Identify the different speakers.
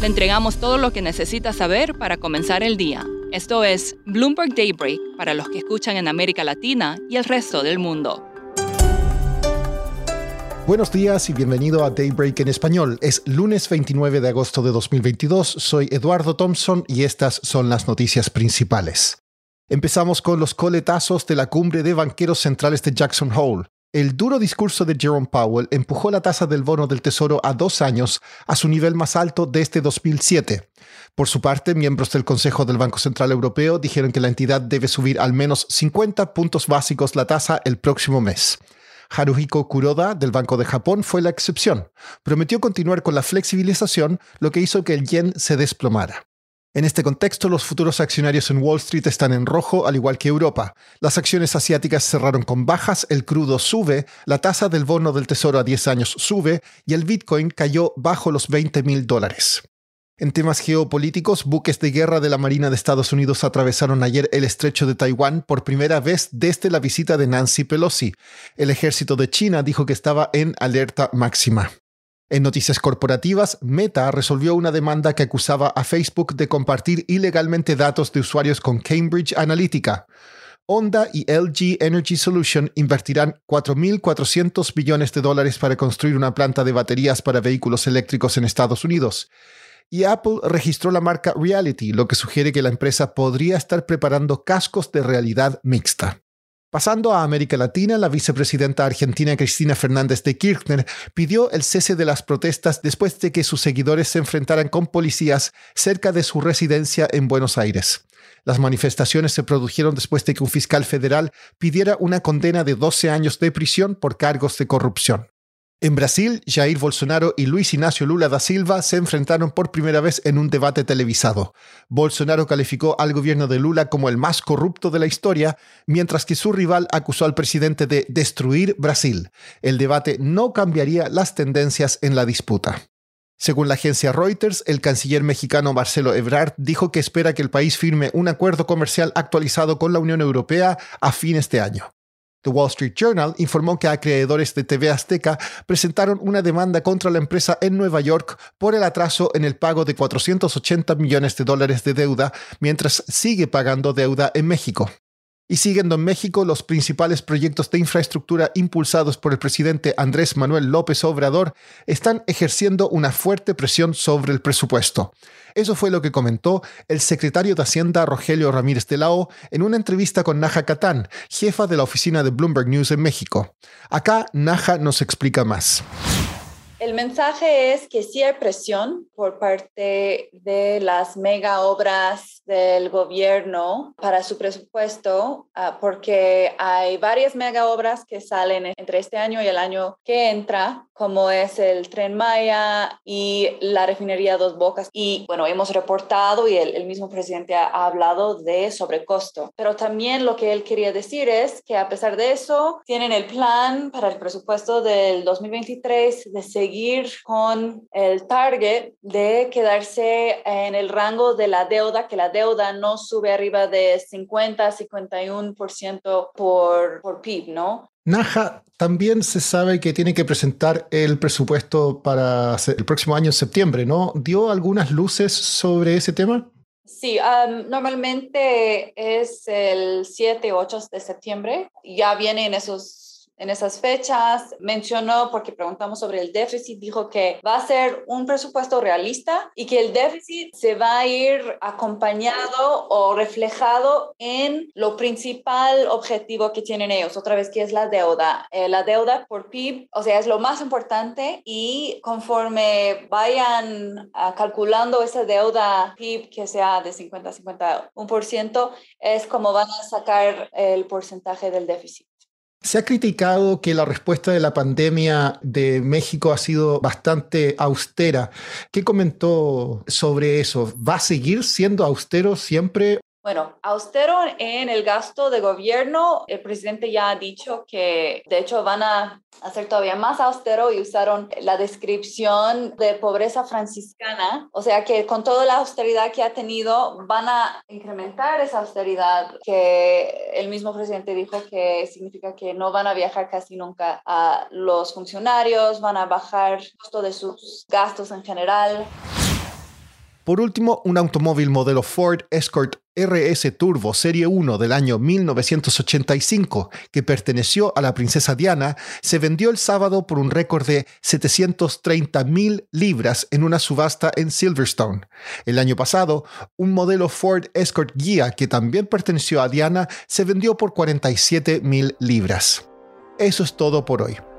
Speaker 1: Le entregamos todo lo que necesita saber para comenzar el día. Esto es Bloomberg Daybreak para los que escuchan en América Latina y el resto del mundo.
Speaker 2: Buenos días y bienvenido a Daybreak en español. Es lunes 29 de agosto de 2022. Soy Eduardo Thompson y estas son las noticias principales. Empezamos con los coletazos de la cumbre de banqueros centrales de Jackson Hole. El duro discurso de Jerome Powell empujó la tasa del bono del Tesoro a dos años a su nivel más alto desde 2007. Por su parte, miembros del Consejo del Banco Central Europeo dijeron que la entidad debe subir al menos 50 puntos básicos la tasa el próximo mes. Haruhiko Kuroda del Banco de Japón fue la excepción. Prometió continuar con la flexibilización, lo que hizo que el yen se desplomara. En este contexto, los futuros accionarios en Wall Street están en rojo, al igual que Europa. Las acciones asiáticas cerraron con bajas, el crudo sube, la tasa del bono del Tesoro a 10 años sube y el Bitcoin cayó bajo los 20 mil dólares. En temas geopolíticos, buques de guerra de la Marina de Estados Unidos atravesaron ayer el estrecho de Taiwán por primera vez desde la visita de Nancy Pelosi. El ejército de China dijo que estaba en alerta máxima. En noticias corporativas, Meta resolvió una demanda que acusaba a Facebook de compartir ilegalmente datos de usuarios con Cambridge Analytica. Honda y LG Energy Solution invertirán 4.400 billones de dólares para construir una planta de baterías para vehículos eléctricos en Estados Unidos. Y Apple registró la marca Reality, lo que sugiere que la empresa podría estar preparando cascos de realidad mixta. Pasando a América Latina, la vicepresidenta argentina Cristina Fernández de Kirchner pidió el cese de las protestas después de que sus seguidores se enfrentaran con policías cerca de su residencia en Buenos Aires. Las manifestaciones se produjeron después de que un fiscal federal pidiera una condena de 12 años de prisión por cargos de corrupción. En Brasil, Jair Bolsonaro y Luis Ignacio Lula da Silva se enfrentaron por primera vez en un debate televisado. Bolsonaro calificó al gobierno de Lula como el más corrupto de la historia, mientras que su rival acusó al presidente de destruir Brasil. El debate no cambiaría las tendencias en la disputa. Según la agencia Reuters, el canciller mexicano Marcelo Ebrard dijo que espera que el país firme un acuerdo comercial actualizado con la Unión Europea a fines de año. The Wall Street Journal informó que acreedores de TV Azteca presentaron una demanda contra la empresa en Nueva York por el atraso en el pago de 480 millones de dólares de deuda, mientras sigue pagando deuda en México. Y siguiendo en México, los principales proyectos de infraestructura impulsados por el presidente Andrés Manuel López Obrador están ejerciendo una fuerte presión sobre el presupuesto. Eso fue lo que comentó el secretario de Hacienda Rogelio Ramírez de la O en una entrevista con Naja Catán, jefa de la oficina de Bloomberg News en México. Acá Naja nos explica más.
Speaker 3: El mensaje es que sí hay presión por parte de las mega obras del gobierno para su presupuesto, ah, porque hay varias mega obras que salen entre este año y el año que entra, como es el tren Maya y la refinería Dos Bocas. Y bueno, hemos reportado y el, mismo presidente ha, ha hablado de sobrecosto. Pero también lo que él quería decir es que a pesar de eso, tienen el plan para el presupuesto del 2023 de seguir con el target de quedarse en el rango de la deuda, que la deuda no sube arriba de 50, 51% por, por PIB, ¿no?
Speaker 2: Naja, también se sabe que tiene que presentar el presupuesto para el próximo año en septiembre, ¿no? ¿Dio algunas luces sobre ese tema?
Speaker 3: Sí, um, normalmente es el 7 o 8 de septiembre. Ya vienen esos en esas fechas. Mencionó, porque preguntamos sobre el déficit, dijo que va a ser un presupuesto realista y que el déficit se va a ir acompañado o reflejado en lo principal objetivo que tienen ellos, otra vez que es la deuda. Eh, la deuda por PIB, o sea, es lo más importante y conforme vayan ah, calculando esa deuda PIB que sea de 50 a 51%, es como van a sacar el porcentaje del déficit.
Speaker 2: Se ha criticado que la respuesta de la pandemia de México ha sido bastante austera. ¿Qué comentó sobre eso? ¿Va a seguir siendo austero siempre
Speaker 3: bueno, austero en el gasto de gobierno, el presidente ya ha dicho que de hecho van a hacer todavía más austero y usaron la descripción de pobreza franciscana, o sea que con toda la austeridad que ha tenido van a incrementar esa austeridad que el mismo presidente dijo que significa que no van a viajar casi nunca a los funcionarios, van a bajar el costo de sus gastos en general.
Speaker 2: Por último, un automóvil modelo Ford Escort RS Turbo Serie 1 del año 1985, que perteneció a la princesa Diana, se vendió el sábado por un récord de 730 mil libras en una subasta en Silverstone. El año pasado, un modelo Ford Escort Guía, que también perteneció a Diana, se vendió por 47 mil libras. Eso es todo por hoy.